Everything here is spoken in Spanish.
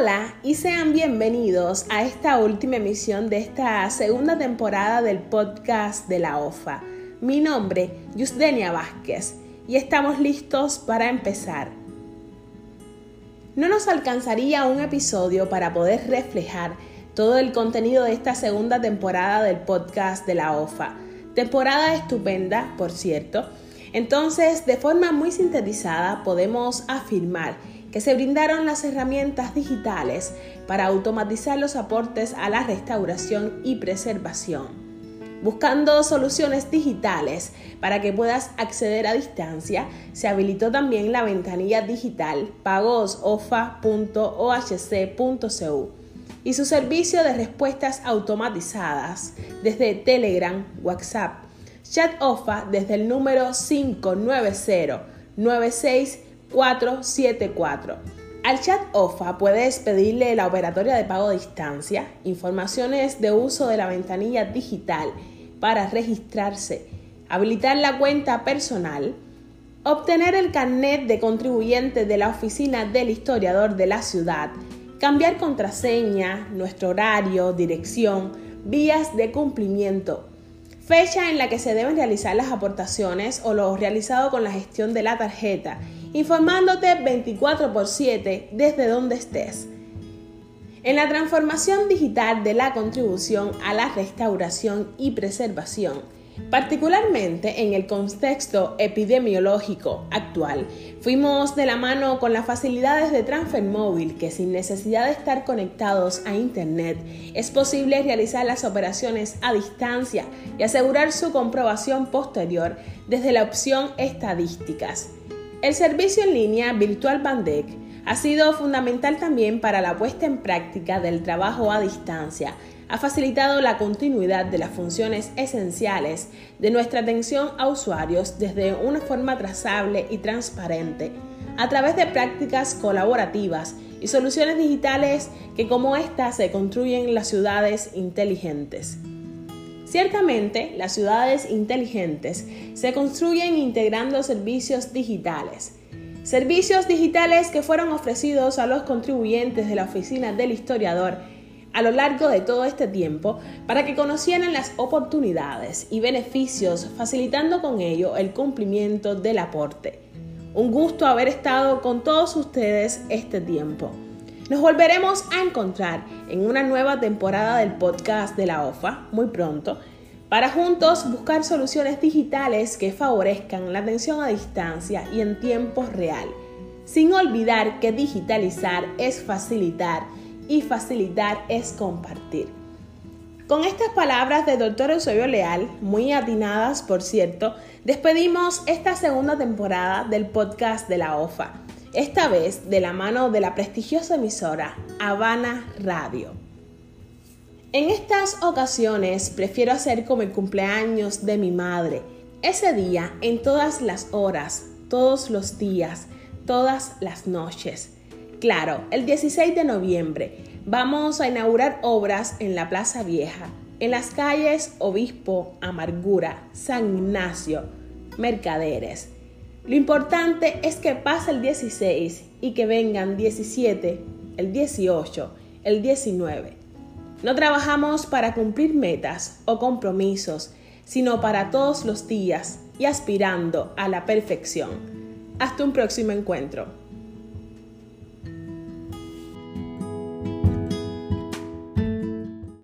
Hola y sean bienvenidos a esta última emisión de esta segunda temporada del podcast de la OFA. Mi nombre, Yusdenia Vázquez, y estamos listos para empezar. No nos alcanzaría un episodio para poder reflejar todo el contenido de esta segunda temporada del podcast de la OFA. Temporada estupenda, por cierto. Entonces, de forma muy sintetizada, podemos afirmar que se brindaron las herramientas digitales para automatizar los aportes a la restauración y preservación. Buscando soluciones digitales para que puedas acceder a distancia, se habilitó también la ventanilla digital pagosofa.ohc.cu y su servicio de respuestas automatizadas desde Telegram, WhatsApp, ChatOFA desde el número 590 96 474. Al chat OFA puedes pedirle la operatoria de pago a distancia, informaciones de uso de la ventanilla digital para registrarse, habilitar la cuenta personal, obtener el carnet de contribuyente de la oficina del historiador de la ciudad, cambiar contraseña, nuestro horario, dirección, vías de cumplimiento, fecha en la que se deben realizar las aportaciones o lo realizado con la gestión de la tarjeta informándote 24 por 7 desde donde estés. En la transformación digital de la contribución a la restauración y preservación, particularmente en el contexto epidemiológico actual, fuimos de la mano con las facilidades de transfer móvil que sin necesidad de estar conectados a Internet es posible realizar las operaciones a distancia y asegurar su comprobación posterior desde la opción estadísticas. El servicio en línea Virtual Bandec ha sido fundamental también para la puesta en práctica del trabajo a distancia. Ha facilitado la continuidad de las funciones esenciales de nuestra atención a usuarios desde una forma trazable y transparente, a través de prácticas colaborativas y soluciones digitales que como esta se construyen en las ciudades inteligentes. Ciertamente, las ciudades inteligentes se construyen integrando servicios digitales. Servicios digitales que fueron ofrecidos a los contribuyentes de la oficina del historiador a lo largo de todo este tiempo para que conocieran las oportunidades y beneficios, facilitando con ello el cumplimiento del aporte. Un gusto haber estado con todos ustedes este tiempo. Nos volveremos a encontrar en una nueva temporada del podcast de la OFA muy pronto para juntos buscar soluciones digitales que favorezcan la atención a distancia y en tiempo real, sin olvidar que digitalizar es facilitar y facilitar es compartir. Con estas palabras del doctor Eusebio Leal, muy atinadas por cierto, despedimos esta segunda temporada del podcast de la OFA esta vez de la mano de la prestigiosa emisora Habana Radio. En estas ocasiones prefiero hacer como el cumpleaños de mi madre. Ese día, en todas las horas, todos los días, todas las noches. Claro, el 16 de noviembre vamos a inaugurar obras en la Plaza Vieja, en las calles Obispo, Amargura, San Ignacio, Mercaderes. Lo importante es que pase el 16 y que vengan 17, el 18, el 19. No trabajamos para cumplir metas o compromisos, sino para todos los días y aspirando a la perfección. Hasta un próximo encuentro.